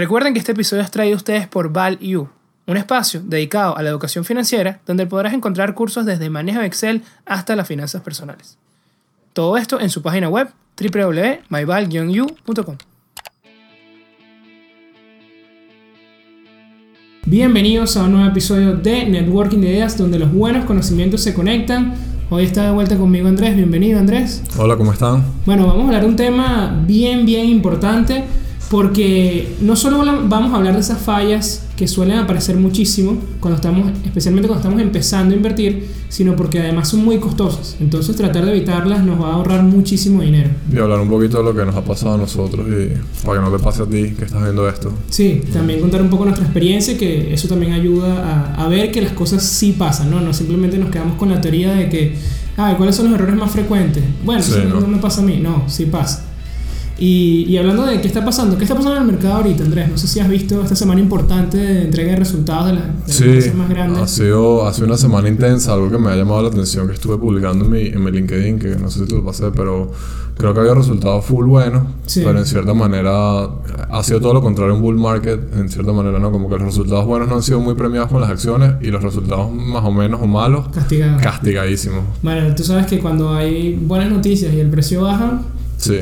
Recuerden que este episodio es traído a ustedes por ValU, un espacio dedicado a la educación financiera donde podrás encontrar cursos desde manejo de Excel hasta las finanzas personales. Todo esto en su página web www.myval-u.com. Bienvenidos a un nuevo episodio de Networking de Ideas donde los buenos conocimientos se conectan. Hoy está de vuelta conmigo Andrés. Bienvenido Andrés. Hola, ¿cómo están? Bueno, vamos a hablar de un tema bien, bien importante porque no solo vamos a hablar de esas fallas que suelen aparecer muchísimo cuando estamos, especialmente cuando estamos empezando a invertir, sino porque además son muy costosas. Entonces tratar de evitarlas nos va a ahorrar muchísimo dinero. Y hablar un poquito de lo que nos ha pasado a nosotros y para que no te pase a ti que estás viendo esto. Sí, también contar un poco nuestra experiencia, que eso también ayuda a, a ver que las cosas sí pasan, ¿no? No simplemente nos quedamos con la teoría de que, ah, ¿cuáles son los errores más frecuentes? Bueno, eso ¿no? no me pasa a mí, no, sí pasa. Y, hablando de qué está pasando, ¿qué está pasando en el mercado ahorita, Andrés? No sé si has visto esta semana importante de entrega de resultados de, las empresas más grandes. Ha sido, ha sido una semana intensa, algo que me ha llamado la atención, que estuve publicando en mi, en mi LinkedIn, que no sé si tú lo pasé, pero creo que había resultados full buenos, pero en cierta manera ha sido todo lo contrario un bull market, en cierta manera, ¿no? Como que los resultados buenos no han sido muy premiados con las acciones y los resultados más o menos o malos, Castigados. castigadísimos. Bueno, tú sabes que cuando hay buenas noticias y el precio baja... Sí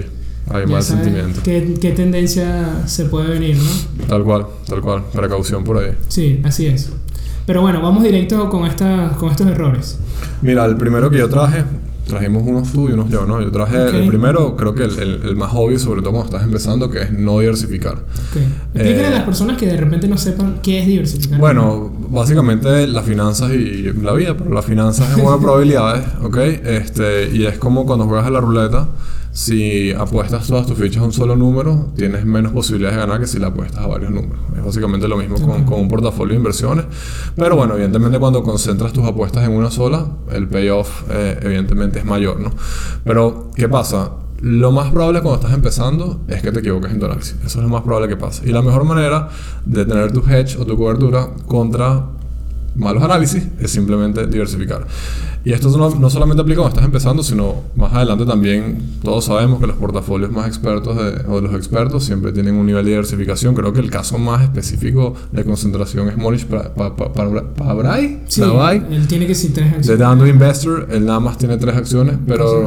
hay mal sentimiento. Qué, qué, tendencia se puede venir, ¿no? Tal cual, tal cual. Precaución por ahí. Sí, así es. Pero bueno, vamos directo con, esta, con estos errores. Mira, el primero que yo traje, trajimos unos tú y unos yo, ¿no? Yo traje el primero, creo que el, el, más obvio, sobre todo cuando estás empezando, que es no diversificar. Okay. Explíquenle a las personas que de repente no sepan qué es diversificar. Bueno, básicamente las finanzas y la vida, pero las finanzas es una probabilidades, ¿ok? Este, y es como cuando juegas a la ruleta si apuestas todas tus fichas a un solo número, tienes menos posibilidades de ganar que si la apuestas a varios números. Es básicamente lo mismo con, con, un portafolio de inversiones. Pero bueno, evidentemente cuando concentras tus apuestas en una sola, el payoff eh, evidentemente es mayor, ¿no? Pero, ¿qué pasa? Lo más probable cuando estás empezando es que te equivoques en tu análisis. Eso es lo más probable que pase. Y la mejor manera de tener tu hedge o tu cobertura contra malos análisis es simplemente diversificar. Y esto no, no, solamente aplica cuando estás empezando, sino más adelante también todos sabemos que los portafolios más expertos de, o los expertos siempre tienen un nivel de diversificación. Creo que el caso más específico de concentración es Morish Pabrai. Sí, él tiene que ser tres acciones. De Dando Investor, él nada más tiene tres acciones, pero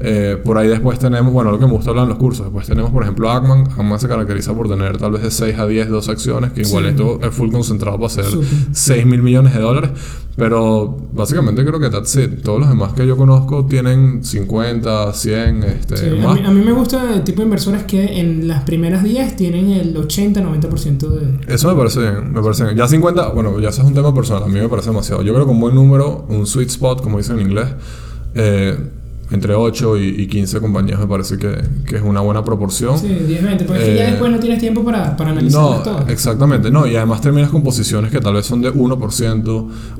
eh, por ahí después tenemos, bueno, lo que me gusta hablar en los cursos, después tenemos por ejemplo Ackman. Ackman se caracteriza por tener tal vez de 6 a 10 dos acciones, que igual esto es full concentrado para hacer 6 mil millones de dólares. Pero básicamente creo que that's it. Todos los demás que yo conozco tienen 50, 100, este, más. A, mí, me gusta el tipo de inversores que en las primeras 10 tienen el 80, 90% de... Eso me parece bien, me parece bien. Ya 50, bueno, ya eso es un tema personal, a mí me parece demasiado. Yo creo que un buen número, un sweet spot, como dicen en inglés, eh, entre 8 y, 15 compañías me parece que, que, es una buena proporción. Sí, 10, 20, porque ya eh, después no tienes tiempo para, para analizar no, todo. Exactamente, no, y además terminas con posiciones que tal vez son de 1%,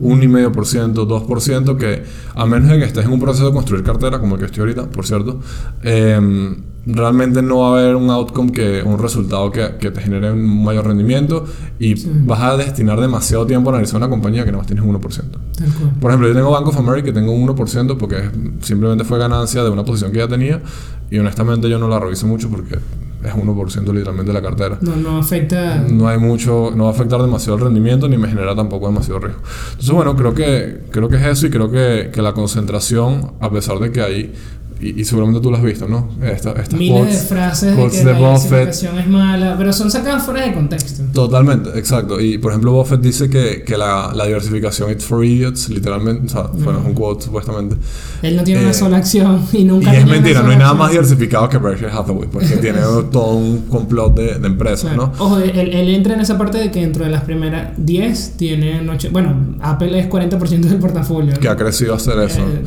1,5%, 2%, que a menos de que estés en un proceso de construir cartera, como el que estoy ahorita, por cierto, eh, realmente no va a haber un outcome que un resultado que, que te genere un mayor rendimiento y vas a destinar demasiado tiempo a analizar una compañía que nada más tienes un 1%. Por ejemplo, yo tengo Bank of America que tengo un 1% porque simplemente fue ganancia de una posición que ya tenía y honestamente yo no la reviso mucho porque es 1% literalmente de la cartera. No, no afecta. No hay mucho, no va a afectar demasiado el rendimiento ni me genera tampoco demasiado riesgo. Entonces, bueno, creo que, creo que es eso y creo que, que la concentración, a pesar de que hay y, seguramente tú lo has visto, ¿no? Esta, estas Miles de frases de que la diversificación es mala, pero son sacadas fuera de contexto. Totalmente, exacto. Y por ejemplo, Buffett dice que, que la, la, diversificación es for idiots, literalmente, o sea, bueno, es un quote supuestamente. Él no tiene una eh, sola acción y nunca Y es mentira, no hay nada más diversificado que Berkshire Hathaway, porque tiene todo un complot de, de empresas, ¿no? Ojo, él, él, entra en esa parte de que dentro de las primeras 10 tiene, noche, bueno, Apple es 40% del portafolio. Que ha crecido a hacer eso. Eh,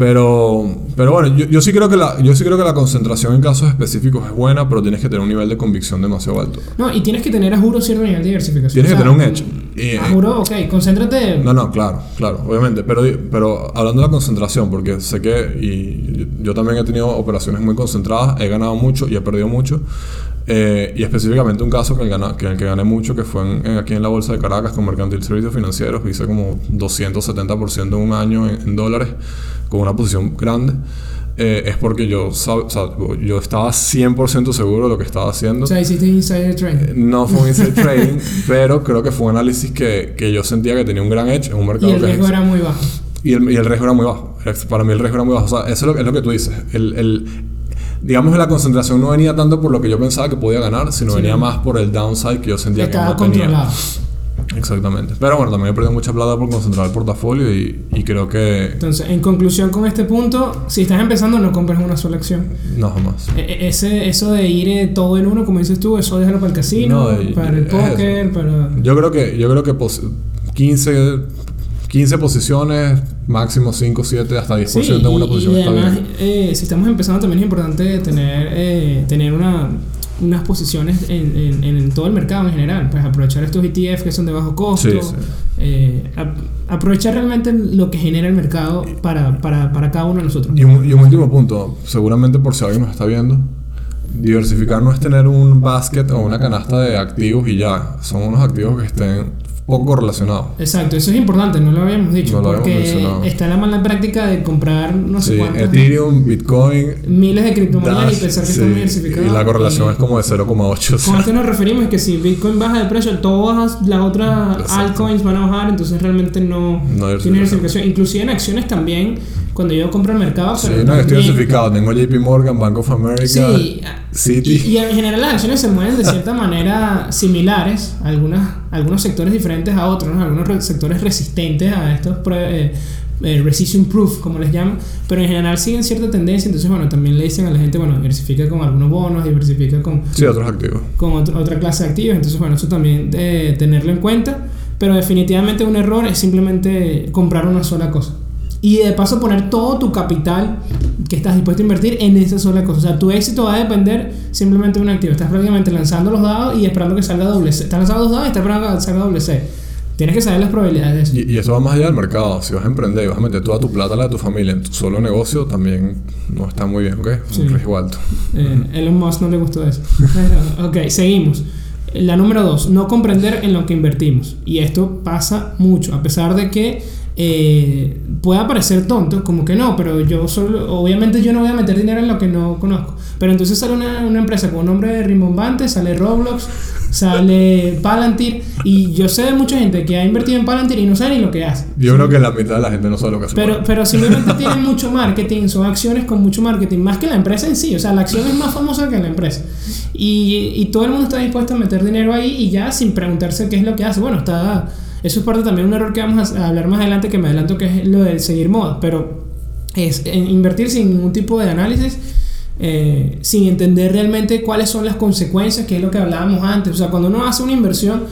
pero, pero bueno, yo, yo, sí creo que la, yo sí creo que la concentración en casos específicos es buena, pero tienes que tener un nivel de convicción demasiado alto. No, y tienes que tener, a juro, cierto nivel de diversificación. Tienes que tener un edge. Y, a juro, ok, concéntrate. No, no, claro, claro, obviamente. Pero, pero hablando de la concentración, porque sé que y yo también he tenido operaciones muy concentradas, he ganado mucho y he perdido mucho. Eh, y específicamente un caso que, el gana, que, que gané mucho, que fue en, aquí en la Bolsa de Caracas con Mercantil Servicios Financieros, hice como 270% en un año en, en dólares con una posición grande. Eh, es porque yo, o sea, yo estaba 100% seguro de lo que estaba haciendo. O sea, hiciste insider trading. Eh, no fue un insider trading, pero creo que fue un análisis que, que, yo sentía que tenía un gran edge en un mercado. Y el riesgo era muy bajo. Y el, y el, riesgo era muy bajo. Para mí el riesgo era muy bajo. O sea, eso es lo, es lo que tú dices. El, el, digamos que la concentración no venía tanto por lo que yo pensaba que podía ganar, sino venía más por el downside que yo sentía que no tenía. Exactamente. Pero bueno, también he perdido mucha plata por concentrar el portafolio y, y, creo que... Entonces, en conclusión con este punto, si estás empezando no compres una sola acción. No, jamás. E, e, ese, eso de ir eh, todo en uno, como dices tú, eso déjalo para el casino, para el póker, para... Yo creo que, yo creo que 15, 15 posiciones, máximo 5, 7, hasta 10% de una posición y además, eh, si estamos empezando también es importante tener, eh, tener una unas posiciones en, en, todo el mercado en general. Pues aprovechar estos ETF que son de bajo costo. Eh, aprovechar realmente lo que genera el mercado para, para, para cada uno de nosotros. Y un, y un, último punto, seguramente por si alguien nos está viendo, diversificar no es tener un basket o una canasta de activos y ya. Son unos activos que estén poco relacionado. Exacto, eso es importante, no lo habíamos dicho, porque está la mala práctica de comprar no sé sí, Ethereum, Bitcoin, miles de criptomonedas y pensar que están diversificados. Y la correlación es como de 0,8. Con esto nos referimos que si Bitcoin baja de precio, todas las otras altcoins van a bajar, entonces realmente no, tiene diversificación. Inclusive en acciones también cuando yo compro el mercado. Sí, no, estoy diversificado. Tengo JP Morgan, Bank of America, sí, City. Y, en general las acciones se mueven de cierta manera similares, algunas, algunos sectores diferentes a otros, algunos sectores resistentes a estos eh, eh, resistance proof, como les llaman, pero en general siguen cierta tendencia. Entonces, bueno, también le dicen a la gente, bueno, diversifica con algunos bonos, diversifica con. Sí, otros activos. Con otra clase de activos. Entonces, bueno, eso también de tenerlo en cuenta. Pero definitivamente un error es simplemente comprar una sola cosa. Y de paso poner todo tu capital que estás dispuesto a invertir en esa sola cosa. O sea, tu éxito va a depender simplemente de un activo. Estás prácticamente lanzando los dados y esperando que salga doble C. Estás lanzando los dados y estás esperando que salga doble C. Tienes que saber las probabilidades Y, eso va más allá del mercado. Si vas a emprender y vas a meter toda tu plata, la de tu familia, en tu solo negocio, también no está muy bien, ¿ok? Un riesgo alto. Eh, Elon Musk no le gustó eso. ok, seguimos. La número dos, no comprender en lo que invertimos. Y esto pasa mucho, a pesar de que eh, pueda parecer tonto, como que no, pero yo solo, obviamente yo no voy a meter dinero en lo que no conozco. Pero entonces sale una, una empresa con un nombre rimbombante, sale Roblox, sale Palantir, y yo sé de mucha gente que ha invertido en Palantir y no sabe ni lo que hace. Yo creo que la mitad de la gente no sabe lo que hace. Pero, pero simplemente tienen mucho marketing, son acciones con mucho marketing, más que la empresa en sí, o sea, la acción es más famosa que la empresa. Y, y todo el mundo está dispuesto a meter dinero ahí y ya sin preguntarse qué es lo que hace. Bueno, está eso es parte también de un error que vamos a hablar más adelante, que me adelanto que es lo del seguir moda, pero es invertir sin ningún tipo de análisis, eh, sin entender realmente cuáles son las consecuencias, que es lo que hablábamos antes. O sea, cuando uno hace una inversión,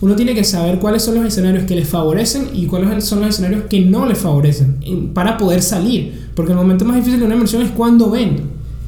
uno tiene que saber cuáles son los escenarios que les favorecen y cuáles son los escenarios que no les favorecen para poder salir. Porque el momento más difícil de una inversión es cuando vendo.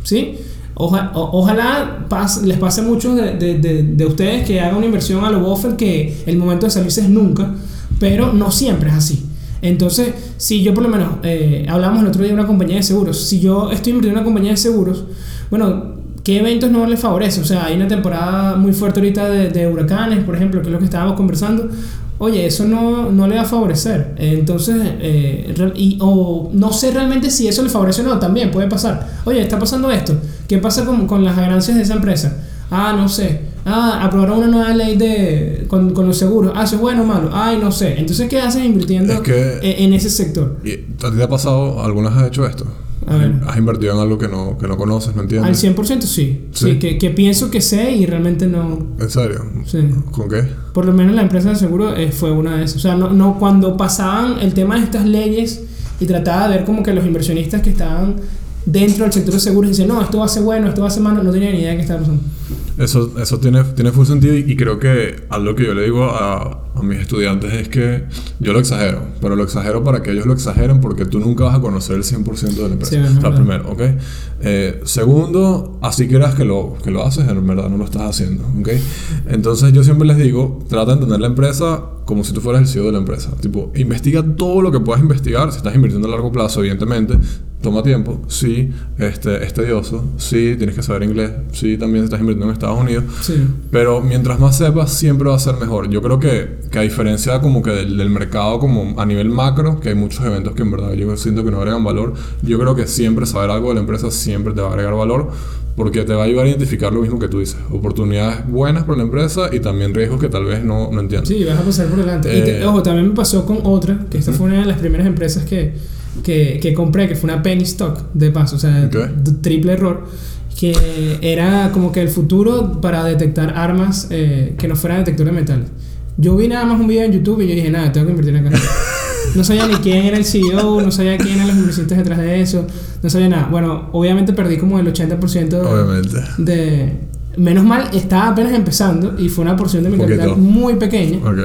¿Sí? Ojalá les pase a muchos de, ustedes que hagan una inversión a lo buffer que el momento de salirse es nunca, pero no siempre es así. Entonces, si yo por lo menos, eh, hablamos el otro día de una compañía de seguros, si yo estoy invirtiendo en una compañía de seguros, bueno, ¿qué eventos no les favorece? O sea, hay una temporada muy fuerte ahorita de, de huracanes, por ejemplo, que es lo que estábamos conversando oye, eso no, no le va a favorecer. Entonces, eh, y, o no sé realmente si eso le favorece o no, también puede pasar. Oye, está pasando esto. ¿Qué pasa con, con las ganancias de esa empresa? Ah, no sé. Ah, aprobaron una nueva ley de, con, con los seguros. Ah, eso es bueno o malo. Ay, no sé. Entonces, ¿qué haces invirtiendo en, en, ese sector? ¿Y ¿A ti te ha pasado, algunas has hecho esto? ¿Has invertido en algo que no, que no conoces, no entiendes? Al 100% sí. Sí, que, que, pienso que sé y realmente no. ¿En serio? Sí. ¿Con qué? Por lo menos la empresa de seguro eh, fue una de esas. O sea, no, no, cuando pasaban el tema de estas leyes y trataba de ver como que los inversionistas que estaban dentro del sector de seguros dicen, no, esto va a ser bueno, esto va a ser malo, no tenía ni idea de qué estaba pasando. Eso, eso tiene, tiene full sentido y, creo que algo que yo le digo a, a, mis estudiantes es que yo lo exagero, pero lo exagero para que ellos lo exageren porque tú nunca vas a conocer el 100% de la empresa. Sí, o sea, primero, ¿ok? Eh, segundo, así creas que lo, que lo haces, en verdad no lo estás haciendo, ¿ok? Entonces yo siempre les digo, trata de entender la empresa como si tú fueras el CEO de la empresa. Tipo, investiga todo lo que puedas investigar, si estás invirtiendo a largo plazo, evidentemente, toma tiempo, sí, este, es tedioso, sí, tienes que saber inglés, sí, también estás invirtiendo en Estados Unidos, Sí. pero mientras más sepas, siempre va a ser mejor. Yo creo que, que a diferencia como que del, del mercado como a nivel macro, que hay muchos eventos que en verdad yo siento que no agregan valor, yo creo que siempre saber algo de la empresa siempre te va a agregar valor porque te va a ayudar a identificar lo mismo que tú dices, oportunidades buenas para la empresa y también riesgos que tal vez no, no entiendes. Sí, vas a pasar por delante. Y te- Eh, ojo, también me pasó con otra, que esta fue una de las primeras empresas que, que, que compré, que fue una penny stock, de paso, o sea, Ok. d- triple error, que era como que el futuro para detectar armas eh, que no fueran detector de metal. Yo vi nada más un video en YouTube y yo dije, nada, tengo que invertir acá. No sabía ni quién era el CEO, no sabía quién eran los inversionistas detrás de eso, no sabía nada. Bueno, obviamente perdí como el 80% de, Obviamente. de... Menos mal, estaba apenas empezando y fue una porción de mi capital muy pequeña. Ok.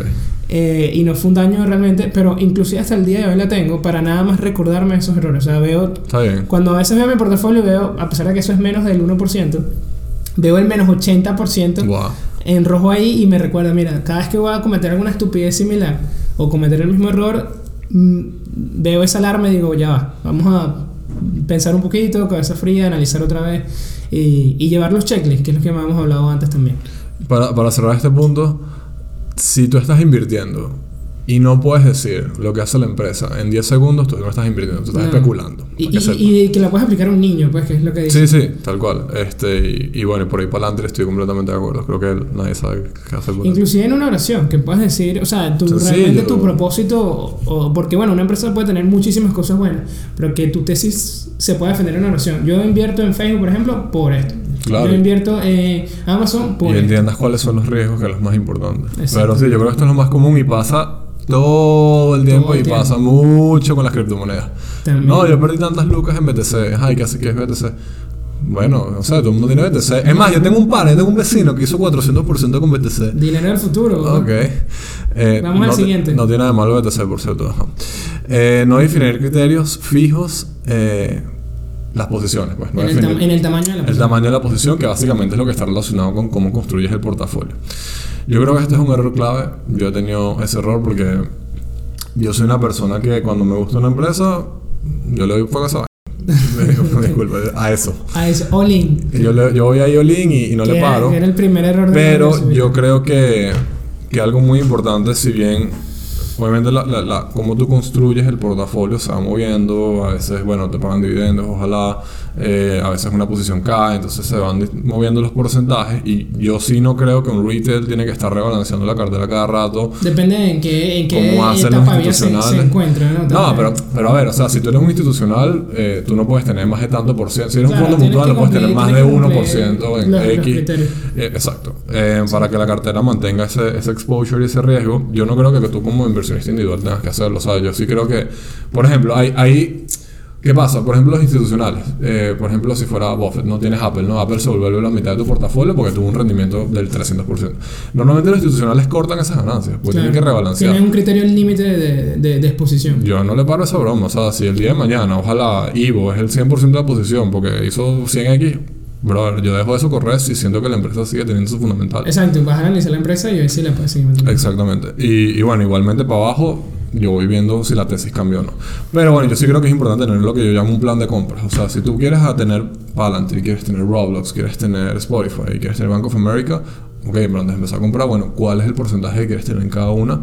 Eh, y no fue un daño realmente, pero inclusive hasta el día de hoy la tengo para nada más recordarme esos errores. O sea, veo, Está bien. cuando a veces veo mi portafolio, veo, a pesar de que eso es menos del 1%, veo el menos 80% Wow. en rojo ahí y me recuerda, mira, cada vez que voy a cometer alguna estupidez similar o cometer el mismo error, mm, veo esa alarma y digo, ya va, vamos a pensar un poquito, cabeza fría, analizar otra vez y, y llevar los checklists, que es lo que hemos hablado antes también. Para, para cerrar este punto, si tú estás invirtiendo y no puedes decir lo que hace la empresa en 10 segundos, tú no estás invirtiendo, tú estás No. especulando. Y, y- que la puedes aplicar a un niño, pues, que es lo que dice. Sí, sí, tal cual. Este, y, y bueno, por ahí para adelante estoy completamente de acuerdo. Creo que nadie sabe qué hacer eso. Inclusive en una oración, que puedes decir, o sea, tu, realmente tu propósito, o, o- porque bueno, una empresa puede tener muchísimas cosas buenas, pero que tu tesis se pueda defender en una oración. Yo invierto en Facebook, por ejemplo, por esto. Claro. Yo invierto en Amazon por Y entiendas cuáles son los riesgos, que es lo más importante. Pero sí, yo creo que esto es lo más común y pasa todo el tiempo el y tiempo. pasa mucho con las criptomonedas. También. No, yo perdí tantas lucas en BTC. Ay, ¿qué hace que es BTC? Bueno, o sea, todo el mundo tiene BTC. Es más, yo tengo un par, yo tengo un vecino que hizo 400% con BTC. Dinero del futuro. ¿no? Ok. Eh, Vamos al te- siguiente. No tiene nada de malo BTC, por cierto. Eh, no definir criterios fijos. eh, las posiciones, pues. No en, el definir- en el tamaño de la el persona. tamaño de la posición, que básicamente es lo que está relacionado con cómo construyes el portafolio. Yo creo que este es un error clave. Yo he tenido ese error porque yo soy una persona que cuando me gusta una empresa, yo le doy fuego a esa. Disculpa, a eso. Ah, es all in. Yo, le- yo voy a Yolín y, y no Que le paro. era el primer error de Pero yo creo que, que algo muy importante, si bien obviamente la, la, la- cómo tú construyes el portafolio se va moviendo, a veces, bueno, te pagan dividendos, ojalá, eh, a veces una posición cae, entonces se van moviendo los porcentajes y yo sí no creo que un retail tiene que estar rebalanceando la cartera cada rato. Depende en qué, en qué los etapa se, encuentra, ¿no? Pero, pero a ver, o sea, si tú eres un institucional, eh, tú no puedes tener más de tanto por ciento. Si eres Claro, un fondo mutual, no puedes tener más de tienes que 1% cumplir en los- X. Eh, exacto. Eh, Para que la cartera mantenga ese, ese exposure y ese riesgo, yo no creo que tú como inversionista individual tengas que hacerlo. O sea, yo sí creo que, por ejemplo, hay... hay ¿Qué pasa? Por ejemplo, los institucionales. Eh, por ejemplo, si fuera Buffett, no tienes Apple, ¿no? Apple se vuelve la mitad de tu portafolio porque tuvo un rendimiento del 300%. Normalmente los institucionales cortan esas ganancias, porque Claro. tienen que rebalancear. Tienes un criterio límite de, de, de exposición. Yo no le paro esa broma. O sea, si el día de mañana, ojalá Ivo es el 100% de la posición porque hizo 100x, brother, yo dejo eso correr si siento que la empresa sigue teniendo su fundamental. Exacto, vas a analizar la empresa y ver si la puedes seguir manteniendo. Exactamente. Y, y bueno, igualmente para abajo, yo voy viendo si la tesis cambió o no. Pero bueno, yo sí creo que es importante tener lo que yo llamo un plan de compras. O sea, si tú quieres a tener Palantir, quieres tener Roblox, quieres tener Spotify, quieres tener Bank of America, ok, pero antes de empezar a comprar, bueno, ¿cuál es el porcentaje que quieres tener en cada una?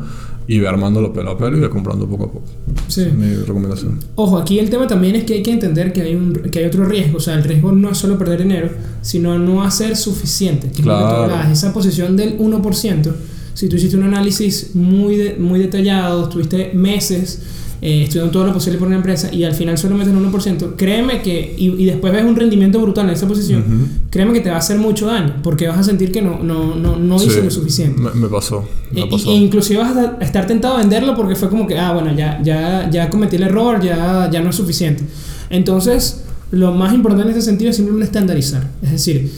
Y ve armándolo pelo a pelo y ve comprando poco a poco. Sí. Es mi recomendación. Ojo, aquí el tema también es que hay que entender que hay, un, que hay otro riesgo. O sea, el riesgo no es solo perder dinero, sino no hacer suficiente. Que es lo que tú Claro. hablabas. Esa posición del 1%, si tú hiciste un análisis muy, de- muy detallado, estuviste meses eh, estudiando todo lo posible por una empresa y al final solo metes un 1%, créeme que, y, y después ves un rendimiento brutal en esa posición, créeme que te va a hacer mucho daño, porque vas a sentir que no, no, no, no Sí, hice lo suficiente. Me, me pasó. Me E, pasó. e inclusive vas a a estar tentado a venderlo porque fue como que, ah, bueno, ya, ya, ya cometí el error, ya, ya no es suficiente. Entonces, lo más importante en este sentido es simplemente estandarizar. Es decir,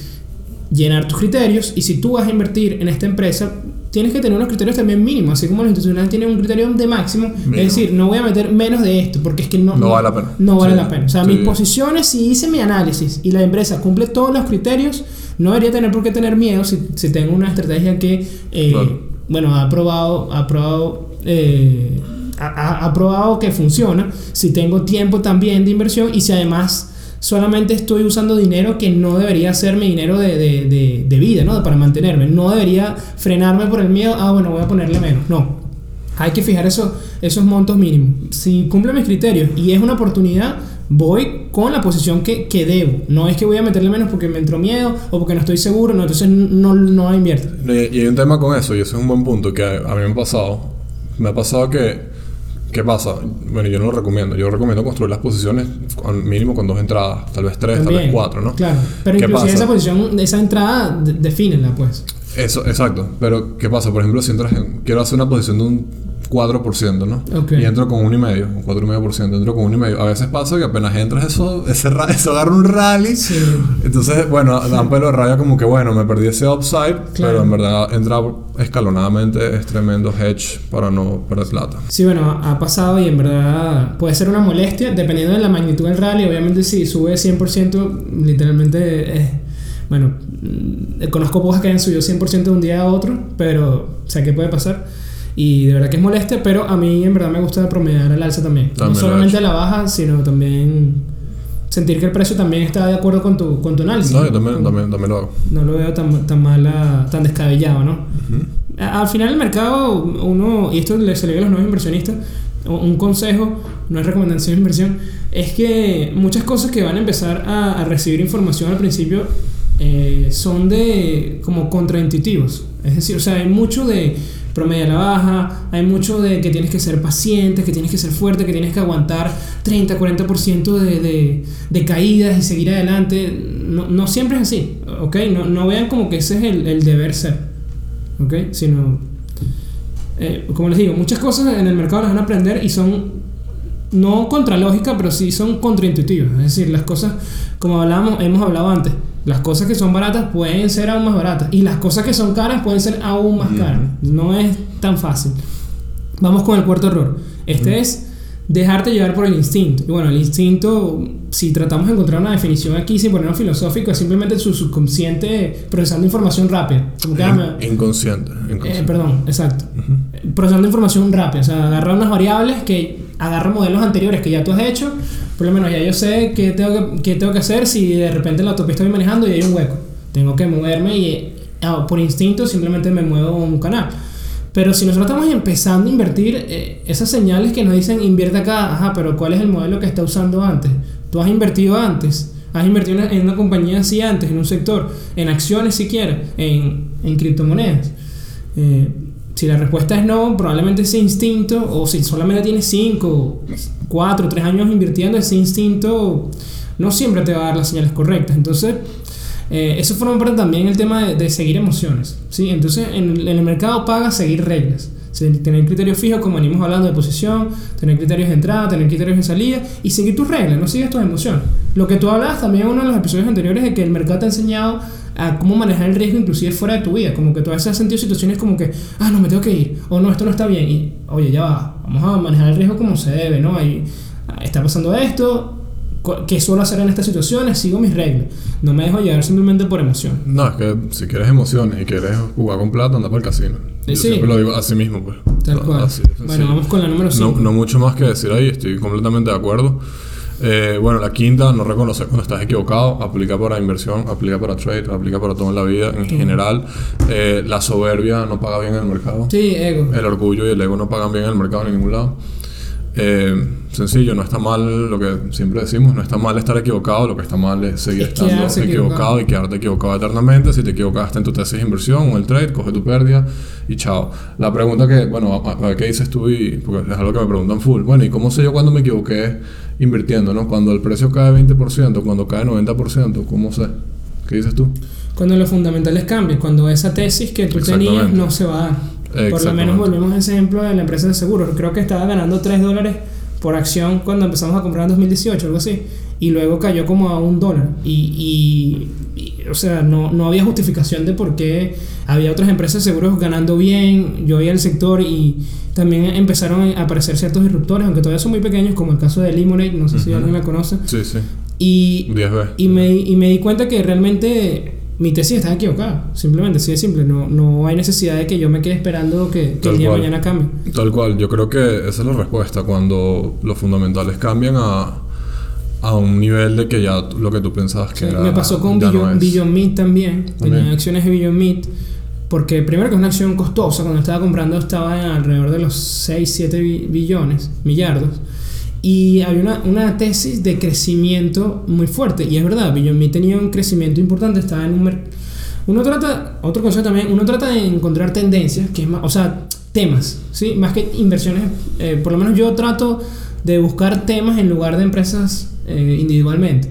llenar tus criterios y si tú vas a invertir en esta empresa, tienes que tener unos criterios también mínimos, así como los institucionales tienen un criterio de máximo. Mínimo. Es decir, no voy a meter menos de esto porque es que no, No vale la pena. No vale Sí. la pena. O sea, Sí. mis posiciones, si hice mi análisis y la empresa cumple todos los criterios, no debería tener por qué tener miedo si, si tengo una estrategia que, eh, Claro. bueno, ha probado, ha probado eh, ha, ha, probado que funciona, si tengo tiempo también de inversión y si además solamente estoy usando dinero que no debería ser mi dinero de, de, de, vida, ¿no? Para mantenerme. No debería frenarme por el miedo, ah, bueno, voy a ponerle menos. No. Hay que fijar eso, esos montos mínimos. Si cumple mis criterios y es una oportunidad, voy con la posición que, que, debo. No es que voy a meterle menos porque me entró miedo o porque no estoy seguro, no, entonces no, no invierto. Y hay un tema con eso, y ese es un buen punto que a mí me ha pasado. Me ha pasado que ¿Qué pasa? Bueno, yo no lo recomiendo. Yo recomiendo construir las posiciones al mínimo con dos entradas, tal vez tres, tal vez cuatro, ¿no? Claro. Pero inclusive esa posición, esa entrada, defínela, pues. Eso, exacto. Pero, ¿qué pasa? Por ejemplo, si entras en, quiero hacer una posición de un 4%, ¿no? Y entro con 1,5, un 4,5%, entro con 1,5. A veces pasa que apenas entras eso, ese, eso agarra un rally. Sí. Entonces, bueno, dan pelo de raya como que, bueno, me perdí ese upside, pero en verdad entrar escalonadamente es tremendo hedge para no perder plata. Sí, bueno, ha pasado y en verdad puede ser una molestia dependiendo de la magnitud del rally. Obviamente, si sube 100%, literalmente es. Bueno, conozco pocas que hayan subido 100% de un día a otro, pero, o sea, ¿qué puede pasar? Y de verdad que es molestia, pero a mí en verdad me gusta promediar al alza también. no solamente a la baja, sino también sentir que el precio también está de acuerdo con tu, con tu análisis. No, yo también, también, también, lo hago. No lo veo tan, tan mala, tan descabellado, ¿no? Al final el mercado, uno, y esto le ve a los nuevos inversionistas, un consejo, no es recomendación de inversión, es que muchas cosas que van a empezar a, a recibir información al principio eh, son de como contraintuitivos. Es decir, o sea, hay mucho de promedio a la baja, hay mucho de que tienes que ser paciente, que tienes que ser fuerte, que tienes que aguantar 30, 40% de, de, de caídas y seguir adelante. No, no, siempre es así, ¿ok? No, no vean como que ese es el, el deber ser, ¿ok? Sino, eh, como les digo, muchas cosas en el mercado las van a aprender y son no contra lógica, pero sí son contraintuitivas. Es decir, las cosas, como hablábamos, hemos hablado antes, las cosas que son baratas pueden ser aún más baratas y las cosas que son caras pueden ser aún más caras. No es tan fácil. Vamos con el cuarto error. Este es dejarte llevar por el instinto. Y bueno, el instinto, si tratamos de encontrar una definición aquí sin ponerlo filosófico, es simplemente su subconsciente procesando información rápida. inconsciente. Eh, perdón, exacto. Procesando información rápida. O sea, agarrar unas variables que agarra modelos anteriores que ya tú has hecho por lo menos ya yo sé qué tengo que, qué tengo que hacer si de repente la autopista estoy manejando y hay un hueco. Tengo que moverme y ah, por instinto simplemente me muevo un canal. Pero si nosotros estamos empezando a invertir, eh, esas señales que nos dicen invierte acá, ajá, pero ¿cuál es el modelo que está usando antes? ¿Tú has invertido antes? ¿Has invertido en una compañía así antes, en un sector, en acciones siquiera, en, en criptomonedas? Eh, si la respuesta es no, probablemente ese instinto, o si solamente tienes 5, 4, 3 años invirtiendo, ese instinto no siempre te va a dar las señales correctas. Entonces, eh, eso forma parte también el tema de, seguir emociones. ¿sí? Entonces, en, en, el mercado paga seguir reglas. Tener criterios fijos, como venimos hablando de posición, tener criterios de entrada, tener criterios de salida y seguir tus reglas, no sigues tus emociones. Lo que tú hablabas también en uno de los episodios anteriores de que el mercado te ha enseñado a cómo manejar el riesgo inclusive fuera de tu vida, como que tú a veces has sentido situaciones como que, ah, no, me tengo que ir, o no, esto no está bien, y oye, ya va, vamos a manejar el riesgo como se debe, ¿no? Ahí está pasando esto, ¿qué suelo hacer en estas situaciones? Sigo mis reglas, no me dejo llevar simplemente por emoción. No, es que si quieres emociones y quieres jugar con plata, anda por el casino. Yo sí. siempre lo digo así mismo, pues. Tal cual. bueno, vamos con la número 5. No, no mucho más que decir ahí, estoy completamente de acuerdo. Eh, bueno, la quinta, no reconocer cuando estás equivocado, aplica para inversión, aplica para trade, aplica para todo en la vida en general. Eh, la soberbia no paga bien en el mercado. Sí, ego. El orgullo y el ego no pagan bien en el mercado en ningún lado. Eh, sencillo, no está mal lo que siempre decimos, no está mal estar equivocado, lo que está mal es seguir estando equivocado, y quedarte equivocado eternamente. Si te equivocaste en tu tesis de inversión o el trade, coge tu pérdida y chao. La pregunta que, bueno, a, ver qué dices tú y porque es algo que me preguntan full. Bueno, ¿y cómo sé yo cuando me equivoqué invirtiendo, no? Cuando el precio cae 20%, cuando cae 90%, ¿cómo sé? ¿Qué dices tú? Cuando los fundamentales cambian, cuando esa tesis que tú tenías no se va a dar. Por lo menos volvemos a ese ejemplo de la empresa de seguros. Creo que estaba ganando 3 dólares por acción cuando empezamos a comprar en 2018, algo así. Y luego cayó como a un dólar. Y, o sea, no, no, había justificación de por qué había otras empresas de seguros ganando bien. Yo veía el sector y también empezaron a aparecer ciertos disruptores, aunque todavía son muy pequeños, como el caso de Lemonade, no sé si alguien la conoce. Sí, sí. Y, y, me, y me di cuenta que realmente mi tesis está equivocada. Simplemente, así de simple. No, no hay necesidad de que yo me quede esperando que, que el día de mañana cambie. Tal cual. Yo creo que esa es la respuesta. Cuando los fundamentales cambian a, a un nivel de que ya lo que tú pensabas que era. Me pasó con Billion, Meat también. Tenía acciones de Billion Meat. Porque primero que es una acción costosa. Cuando estaba comprando estaba en alrededor de los 6, 7 billones, millardos. Y había una, una, tesis de crecimiento muy fuerte. Y es verdad, Beyond tenía un crecimiento importante, estaba en un Uno trata, otro consejo también, uno trata de encontrar tendencias, que es más, o sea, temas, ¿sí? Más que inversiones, eh, por lo menos yo trato de buscar temas en lugar de empresas eh, individualmente.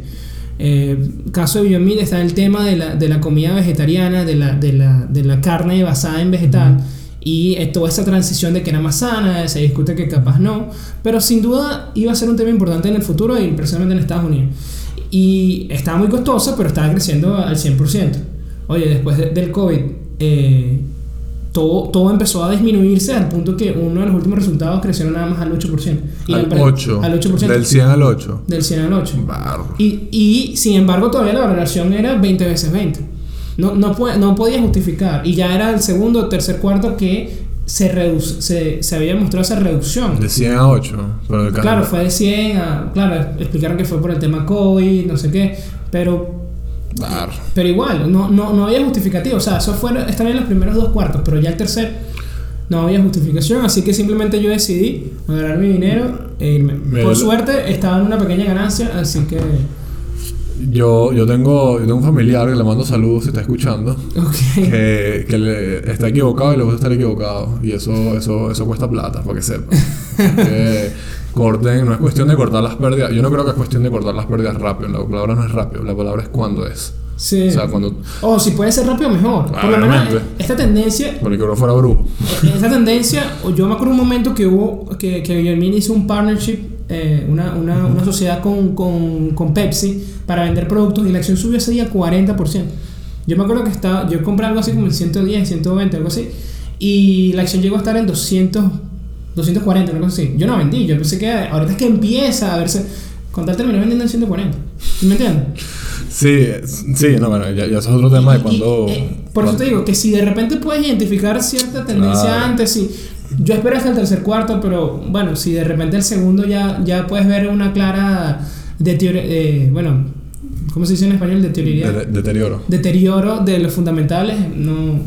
Eh, caso de Beyond está el tema de la, de la comida vegetariana, de la, de, la, de la carne basada en vegetal y toda esa transición de que era más sana, se discute que capaz no, pero sin duda iba a ser un tema importante en el futuro y precisamente en Estados Unidos. Y estaba muy costosa, pero estaba creciendo al 100%. Oye, después del COVID, eh, todo, todo empezó a disminuirse al punto que uno de los últimos resultados crecieron nada más al 8%. Y al, 8, al 8%. Del 100 al 8. Del 100 al 8. Y, y sin embargo todavía la valoración era 20 veces 20. No, no, no podía justificar. Y ya era el segundo, tercer, cuarto que se, se, se había mostrado esa reducción. De 100 a 8. claro, fue de 100 a... Claro, explicaron que fue por el tema COVID, no sé qué. Pero... Pero igual, no, no, no había justificativo. O sea, eso fue, estaba en los primeros dos cuartos, pero ya el tercer no había justificación. Así que simplemente yo decidí agarrar mi dinero e irme. Por suerte estaba en una pequeña ganancia, así que... Yo, yo, tengo, yo tengo un familiar que le mando saludos si está escuchando. Que, que le, está equivocado y le gusta estar equivocado. Y eso, eso, eso cuesta plata, para que sepa. que corten, no es cuestión de cortar las pérdidas. Yo no creo que es cuestión de cortar las pérdidas rápido. La palabra no es rápido, la palabra es cuándo es. Sí. O sea, cuando. O si puede ser rápido, mejor. Por lo menos, esta tendencia. Porque que no fuera brujo. Esta tendencia, yo me acuerdo un momento que hubo. Que, que Guillermín hizo un partnership eh, una, una, una, sociedad con, con, con, Pepsi para vender productos y la acción subió ese día 40%. Yo me acuerdo que estaba, yo compré algo así como en 110, 120, algo así, y la acción llegó a estar en 200, 240, algo así. Yo no vendí, yo pensé que ahorita es que empieza a verse, con tal terminé vendiendo en 140. ¿Me entiendes? Sí, sí, no, bueno, ya, ya es otro tema de cuando... Eh, por eso te digo que si de repente puedes identificar cierta tendencia antes, sí yo espero hasta el tercer cuarto, pero bueno, si de repente el segundo ya, ya puedes ver una clara de bueno, ¿cómo se dice en español? Deterioro. deterioro. Deterioro de los fundamentales, no.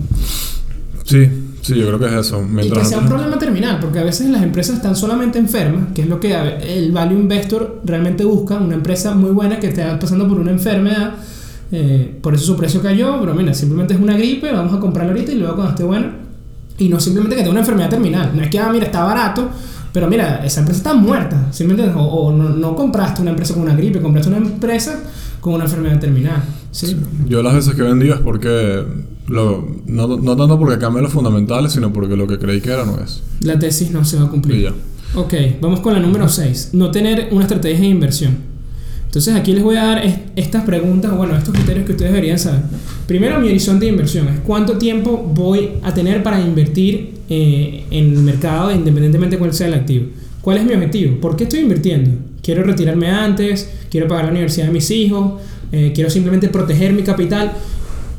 Sí, sí, yo creo que es eso. y que sea un problema terminal, porque a veces las empresas están solamente enfermas, que es lo que el value investor realmente busca, una empresa muy buena que esté pasando por una enfermedad. Eh, por eso su precio cayó, pero mira, simplemente es una gripe, vamos a comprarla ahorita y luego cuando esté buena y no simplemente que tenga una enfermedad terminal. No es que, ah, mira, está barato, pero mira, esa empresa está muerta. simplemente O, no, no, compraste una empresa con una gripe, compraste una empresa con una enfermedad terminal. ¿sí? Yo las veces que he vendido es porque. Lo, no, no tanto porque cambia los fundamentales, sino porque lo que creí que era no es. La tesis no se va a cumplir. ya. Ok, vamos con la número 6. No tener una estrategia de inversión. Entonces aquí les voy a dar estas preguntas, bueno, estos criterios que ustedes deberían saber. Primero, mi horizonte de inversión es cuánto tiempo voy a tener para invertir eh, en el mercado independientemente de cuál sea el activo. ¿Cuál es mi objetivo? ¿Por qué estoy invirtiendo? ¿Quiero retirarme antes? ¿Quiero pagar la universidad de mis hijos? Eh, ¿Quiero simplemente proteger mi capital?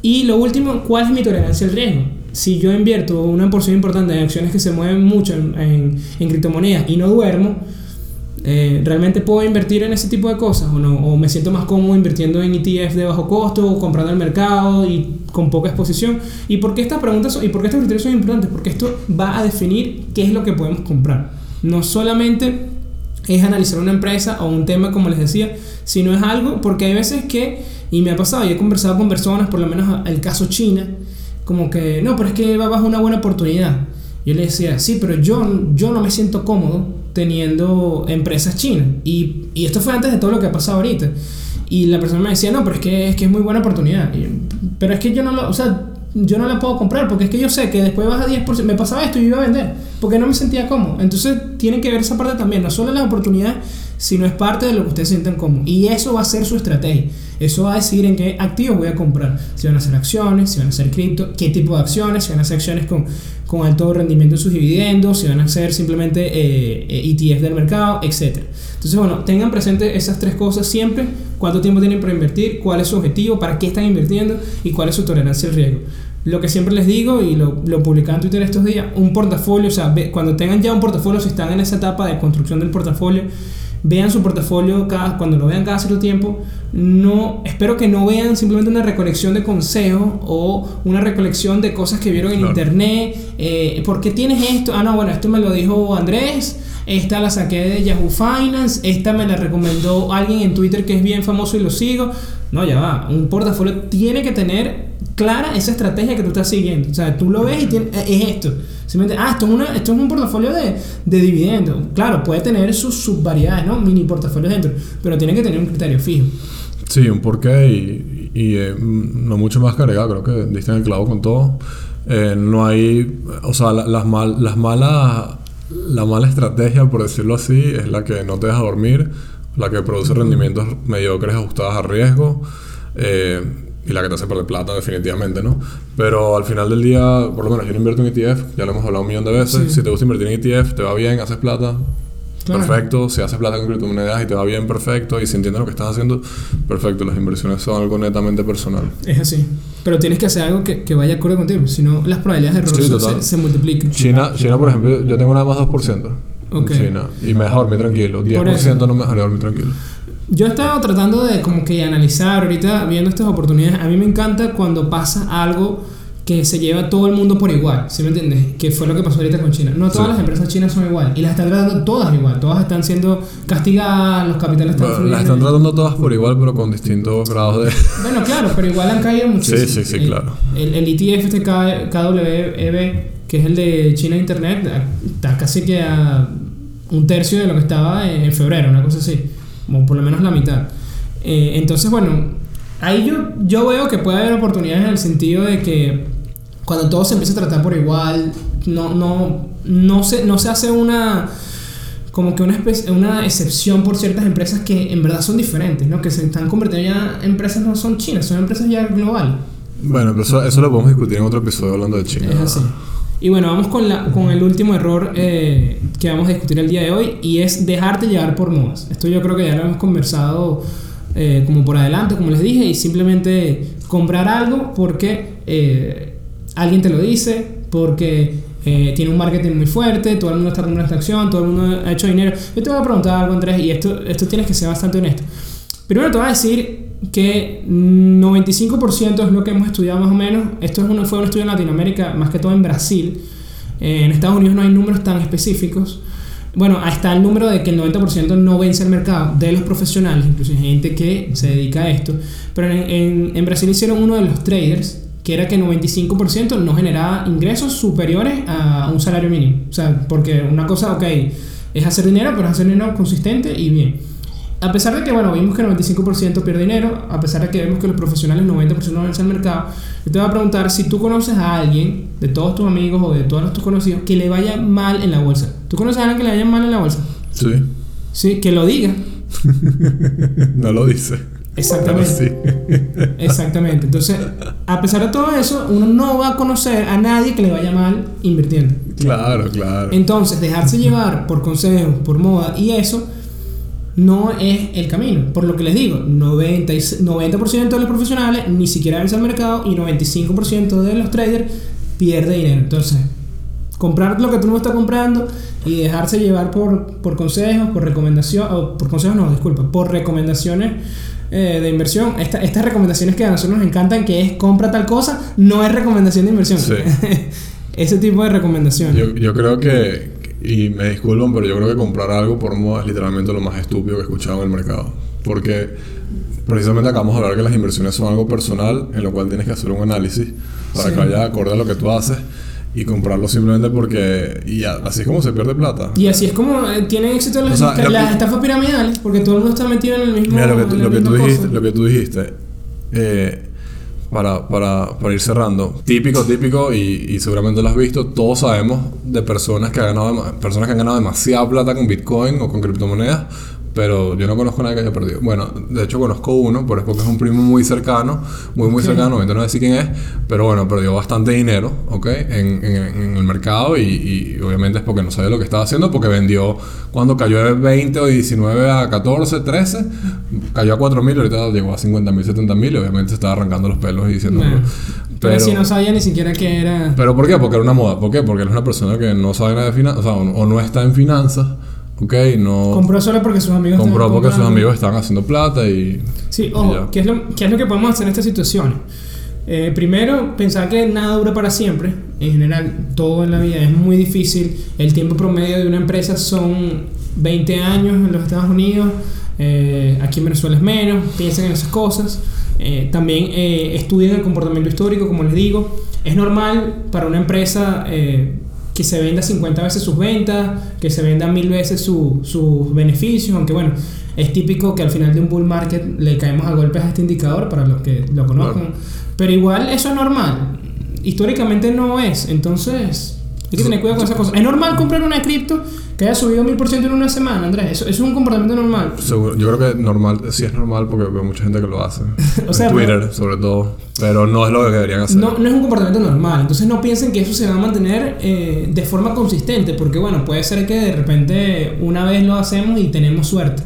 Y lo último, ¿cuál es mi tolerancia al riesgo? Si yo invierto una porción importante de acciones que se mueven mucho en, en criptomonedas y no duermo, eh, ¿realmente puedo invertir en ese tipo de cosas o no? ¿O me siento más cómodo invirtiendo en ETF de bajo costo o comprando al mercado y con poca exposición? ¿Y por qué estas preguntas y por qué estos criterios son importantes? Porque esto va a definir qué es lo que podemos comprar. No solamente es analizar una empresa o un tema, como les decía, sino es algo, porque hay veces que, y me ha pasado, y he conversado con personas, por lo menos el caso China, como que, no, pero es que va bajo una buena oportunidad. Yo le decía, sí, pero yo, yo no me siento cómodo teniendo empresas chinas. Y, y, esto fue antes de todo lo que ha pasado ahorita. Y la persona me decía, no, pero es que es, que es muy buena oportunidad. pero es que yo no lo, o sea, yo no la puedo comprar porque es que yo sé que después baja 10%. Me pasaba esto y iba a vender porque no me sentía cómodo. Entonces tiene que ver esa parte también, no solo la oportunidad, si no es parte de lo que ustedes sientan como. Y eso va a ser su estrategia. Eso va a decidir en qué activos voy a comprar. Si van a ser acciones, si van a ser cripto, qué tipo de acciones, si van a ser acciones con, con alto rendimiento en sus dividendos, si van a ser simplemente eh, ETF del mercado, etc. Entonces, bueno, tengan presente esas tres cosas siempre. Cuánto tiempo tienen para invertir, cuál es su objetivo, para qué están invirtiendo y cuál es su tolerancia al riesgo lo que siempre les digo y lo, lo publicaba en Twitter estos días, un portafolio, o sea, cuando tengan ya un portafolio, si están en esa etapa de construcción del portafolio, vean su portafolio cada, cuando lo vean cada cierto tiempo, no, espero que no vean simplemente una recolección de consejos o una recolección de cosas que vieron en internet, eh, ¿por qué tienes esto? Ah, no, bueno, esto me lo dijo Andrés, esta la saqué de Yahoo Finance, esta me la recomendó alguien en Twitter que es bien famoso y lo sigo. No, ya va, un portafolio tiene que tener clara esa estrategia que tú estás siguiendo. O sea, tú lo ves y tiene, es esto. Simplemente, ah, esto es, una, esto es un portafolio de, de dividendos. Claro, puede tener sus subvariedades, ¿no? Mini portafolios dentro, pero tiene que tener un criterio fijo. Sí, un porqué y, y eh, no mucho más cargado, creo que diste en el clavo con todo. Eh, no hay, o sea, las, mal, las malas la mala estrategia, por decirlo así, es la que no te deja dormir, la que produce rendimientos mediocres ajustados a riesgo eh, y la que te hace perder plata definitivamente, ¿no? Pero al final del día, por lo menos yo no invierto en ETF, ya lo hemos hablado un millón de veces, si te gusta invertir en ETF, te va bien, haces plata, Perfecto, si haces plata con criptomonedas y te va bien, perfecto. Y si entiendes lo que estás haciendo, perfecto. Las inversiones son algo netamente personal. Es así. Pero tienes que hacer algo que, que vaya acorde contigo, si no, las probabilidades de error se, multiplican. China, China, por ejemplo, yo tengo nada más 2%. Okay. China. Y me deja dormir tranquilo. 10% no me dejaría dormir tranquilo. Yo he estado tratando de como que analizar ahorita, viendo estas oportunidades. A mí me encanta cuando pasa algo que se lleva todo el mundo por igual, ¿sí me entiendes? Que fue lo que pasó ahorita con China. No todas las empresas chinas son igual y las están tratando todas igual, todas están siendo castigadas, los capitales están bueno, Las están tratando todas por igual, pero con distintos grados de. Bueno, claro, pero igual han caído muchísimo. Sí, sí, sí, claro. El, el ETF este KWEB, que es el de China Internet, está casi que a un tercio de lo que estaba en febrero, una cosa así, o por lo menos la mitad. Eh, entonces, bueno, ahí yo, yo veo que puede haber oportunidades en el sentido de que cuando todo se empieza a tratar por igual, no, no, no, se, no se hace una como que una, una excepción por ciertas empresas que en verdad son diferentes, ¿no? Que se están convirtiendo ya en empresas no son chinas, son empresas ya global. Bueno, pero eso, eso lo podemos discutir en otro episodio hablando de China. Es así. Y bueno, vamos con, la, con el último error eh, que vamos a discutir el día de hoy y es dejarte llevar por modas. Esto yo creo que ya lo hemos conversado eh, como por adelante, como les dije, y simplemente comprar algo porque... Eh, alguien te lo dice, porque eh, tiene un marketing muy fuerte, todo el mundo está con una acción, todo el mundo ha hecho dinero. Yo te voy a preguntar algo, Andrés, y esto, esto tienes que ser bastante honesto. Primero te voy a decir que 95% es lo que hemos estudiado más o menos. Esto es uno, fue un estudio en Latinoamérica, más que todo en Brasil. Eh, en Estados Unidos no hay números tan específicos. Bueno, está el número de que el 90% no vence el mercado de los profesionales, incluso gente que se dedica a esto. Pero en, en, en Brasil hicieron uno de los traders que era que 95% no generaba ingresos superiores a un salario mínimo. O sea, porque una cosa, ok, es hacer dinero, pero es hacer dinero consistente y bien. A pesar de que, bueno, vimos que el 95% pierde dinero, a pesar de que vemos que los profesionales 90% no vencen el mercado, yo te voy a preguntar si tú conoces a alguien, de todos tus amigos o de todos tus conocidos, que le vaya mal en la bolsa. ¿Tú conoces a alguien que le vaya mal en la bolsa? Sí. Sí, que lo diga. no lo dice. Exactamente. Exactamente. Entonces, a pesar de todo eso, uno no va a conocer a nadie que le vaya mal invirtiendo. Claro, claro. Entonces, dejarse llevar por consejos, por moda y eso, no es el camino. Por lo que les digo, 90, 90 de los profesionales ni siquiera ven al mercado y 95% de los traders pierde dinero. Entonces, comprar lo que tú no estás comprando y dejarse llevar por, por consejos, por recomendaciones, o por consejos no, disculpa, por recomendaciones eh, de inversión. estas recomendaciones que a nosotros nos encantan, que es compra tal cosa, no es recomendación de inversión. Ese tipo de recomendación. Yo, yo, creo que, y me disculpan, pero yo creo que comprar algo por moda es literalmente lo más estúpido que he escuchado en el mercado. Porque precisamente acabamos de hablar que las inversiones son algo personal, en lo cual tienes que hacer un análisis para que vaya acorde a lo que tú haces y comprarlo simplemente porque y así es como se pierde plata. Y así es como eh, tienen éxito las, estafas piramidales, porque todo el mundo está metido en el mismo. Mira, lo que, lo que tú, dijiste, lo que tú dijiste, eh, para, para, para, ir cerrando, típico, típico, y, y, seguramente lo has visto, todos sabemos de personas que, han ganado, personas que han ganado demasiada plata con Bitcoin o con criptomonedas pero yo no conozco a nadie que haya perdido. Bueno, de hecho conozco uno, pero es porque es un primo muy cercano, muy, muy cercano, no voy a decir quién es, pero bueno, perdió bastante dinero, ¿ok? En, en, el mercado y, obviamente es porque no sabía lo que estaba haciendo, porque vendió cuando cayó de 20 o 19 a 14, 13, cayó a 4 mil, ahorita llegó a 50 mil, 70 mil, y obviamente se estaba arrancando los pelos y diciendo... Pero, si no sabía ni siquiera qué era... ¿Pero por qué? Porque era una moda. ¿Por qué? Porque es una persona que no sabe nada de finanzas, o, sea, o no está en finanzas Ok, no. Compró solo porque sus amigos Compró porque sus amigos estaban haciendo plata y. Sí, ojo, ¿qué es, lo, ¿qué es lo que podemos hacer en estas situaciones? Eh, primero, pensar que nada dura para siempre. En general, todo en la vida es muy difícil. El tiempo promedio de una empresa son 20 años en los Estados Unidos. Eh, aquí en Venezuela es menos. Piensen en esas cosas. Eh, también estudien el comportamiento histórico, como les digo. Es normal para una empresa que se venda 50 veces sus ventas, que se venda mil veces sus beneficios, aunque bueno, es típico que al final de un bull market le caemos a golpes a este indicador para los que lo conozcan, pero igual eso es normal, históricamente no es, entonces hay que tener cuidado con esas cosas. Es normal comprar una cripto que haya subido mil por ciento en una semana, Andrés. Eso, es un comportamiento normal. Seguro. Yo creo que normal, sí es normal porque veo mucha gente que lo hace. o sea, Twitter, sobre todo. Pero no es lo que deberían hacer. No, no es un comportamiento normal. Entonces no piensen que eso se va a mantener eh, de forma consistente. Porque bueno, puede ser que de repente una vez lo hacemos y tenemos suerte.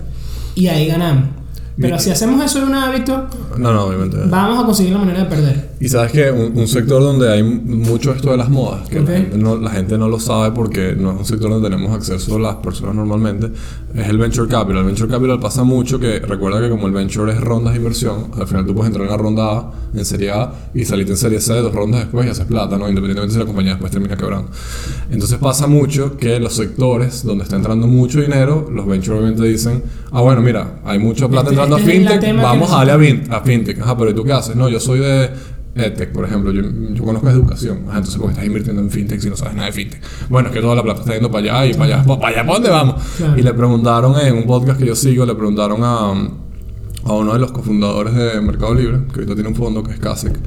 Y ahí ganamos. Pero si hacemos eso de un hábito, no, no, obviamente. vamos a conseguir la manera de perder. Y sabes que un, sector donde hay mucho esto de las modas, que la, gente no, lo sabe porque no es un sector donde tenemos acceso a las personas normalmente, es el venture capital. El venture capital pasa mucho que recuerda que como el venture es rondas de inversión, al final tú puedes entrar en la ronda A, en serie A, y salirte en serie C dos rondas después y haces plata, ¿no? Independientemente si la compañía después termina quebrando. Entonces pasa mucho que los sectores donde está entrando mucho dinero, los venture obviamente dicen, ah, bueno, mira, hay mucha plata este entrando a fintech, vamos a darle a, fintech. Ajá, pero ¿y tú qué haces? No, yo soy de EdTech, por ejemplo, yo, yo conozco educación, Ajá, entonces porque estás invirtiendo en fintech si no sabes nada de fintech. Bueno, es que toda la plata está yendo para allá y para allá, para allá, ¿para dónde vamos? Y le preguntaron en un podcast que yo sigo, le preguntaron a, a uno de los cofundadores de Mercado Libre, que ahorita tiene un fondo que es CASEC,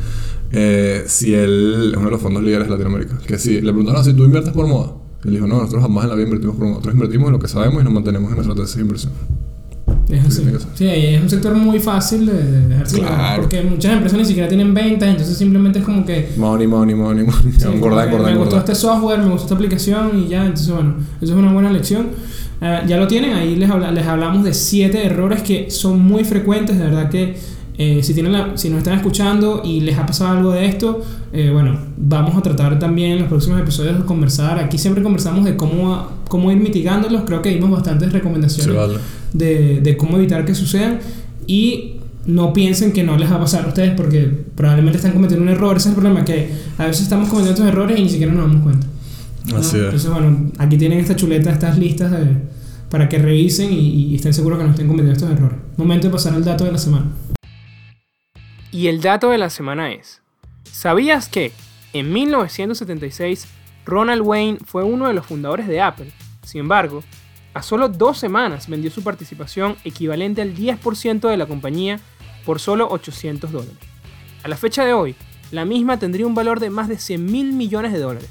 eh, si él es uno de los fondos líderes de Latinoamérica, que si le preguntaron si tú inviertes por moda. Él dijo, no, nosotros jamás en la vida invertimos por moda, nosotros invertimos en lo que sabemos y nos mantenemos en nuestra tesis de inversión. Es así. Sí, es un sector muy fácil de, de dejarse claro. Porque muchas empresas ni siquiera tienen ventas, entonces simplemente es como que. Money, money, money, money. Sí, engordar, Me gustó este software, me gustó esta aplicación y ya. Entonces, bueno, eso es una buena lección. Eh, ya lo tienen, ahí les, les hablamos de siete errores que son muy frecuentes, de verdad que eh, si, tienen la, si nos están escuchando y les ha pasado algo de esto, eh, bueno, vamos a tratar también en los próximos episodios de conversar. Aquí siempre conversamos de cómo, cómo ir mitigándolos. Creo que dimos bastantes recomendaciones de, de cómo evitar que sucedan. Y no piensen que no les va a pasar a ustedes porque probablemente están cometiendo un error. Ese es el problema, que a veces estamos cometiendo estos errores y ni siquiera nos damos cuenta. Así es. Entonces, bueno, aquí tienen esta chuleta, estas listas para que revisen y, y estén seguros que no estén cometiendo estos errores. Momento de pasar al dato de la semana. Y el dato de la semana es, ¿sabías que en 1976 Ronald Wayne fue uno de los fundadores de Apple? Sin embargo, a solo dos semanas vendió su participación equivalente al 10% de la compañía por solo 800 dólares. A la fecha de hoy, la misma tendría un valor de más de 100 mil millones de dólares.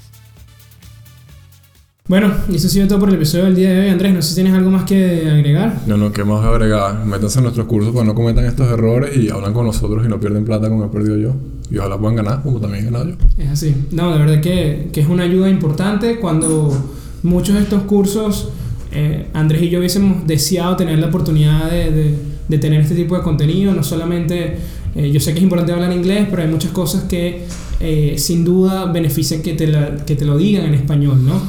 Bueno, y eso ha sido todo por el episodio del día de hoy. Andrés, no sé si tienes algo más que agregar. No, no, ¿qué más agregar? Métanse en nuestros cursos para no cometan estos errores y hablan con nosotros y no pierden plata como he perdido yo. Y ojalá puedan ganar, como también he ganado yo. Es así. No, de verdad que, que es una ayuda importante cuando muchos de estos cursos, eh, Andrés y yo hubiésemos deseado tener la oportunidad de, de, tener este tipo de contenido. No solamente, eh, yo sé que es importante hablar inglés, pero hay muchas cosas que eh, sin duda benefician que te, que te lo digan en español, ¿no?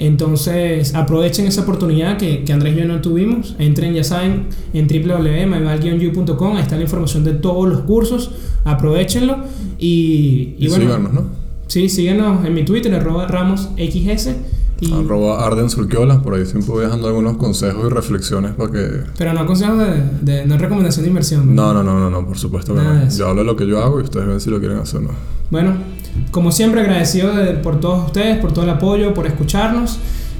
Entonces, aprovechen esa oportunidad que, que, Andrés y yo no tuvimos. Entren, ya saben, en www.myval-you.com. Ahí está la información de todos los cursos. Aprovechenlo. Y, y, bueno. Síganos, ¿no? Sí, síguenos en mi Twitter, arroba RamosXS. Y... Arroba Arden Surquiola, por ahí siempre voy dejando algunos consejos y reflexiones para que... Pero no consejos de, de no recomendación de inversión. No, no, no, no, no, por supuesto que no. Yo hablo de lo que yo hago y ustedes ven si lo quieren hacer o no. Bueno, como siempre agradecido por todos ustedes, por todo el apoyo, por escucharnos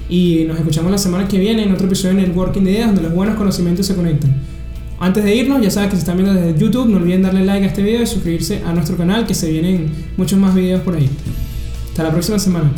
y nos escuchamos la semana que viene en otro episodio de Networking de Ideas donde los buenos conocimientos se conectan. Antes de irnos, ya saben que se están viendo desde YouTube, no olviden darle like a este video y suscribirse a nuestro canal que se vienen muchos más videos por ahí. Hasta la próxima semana.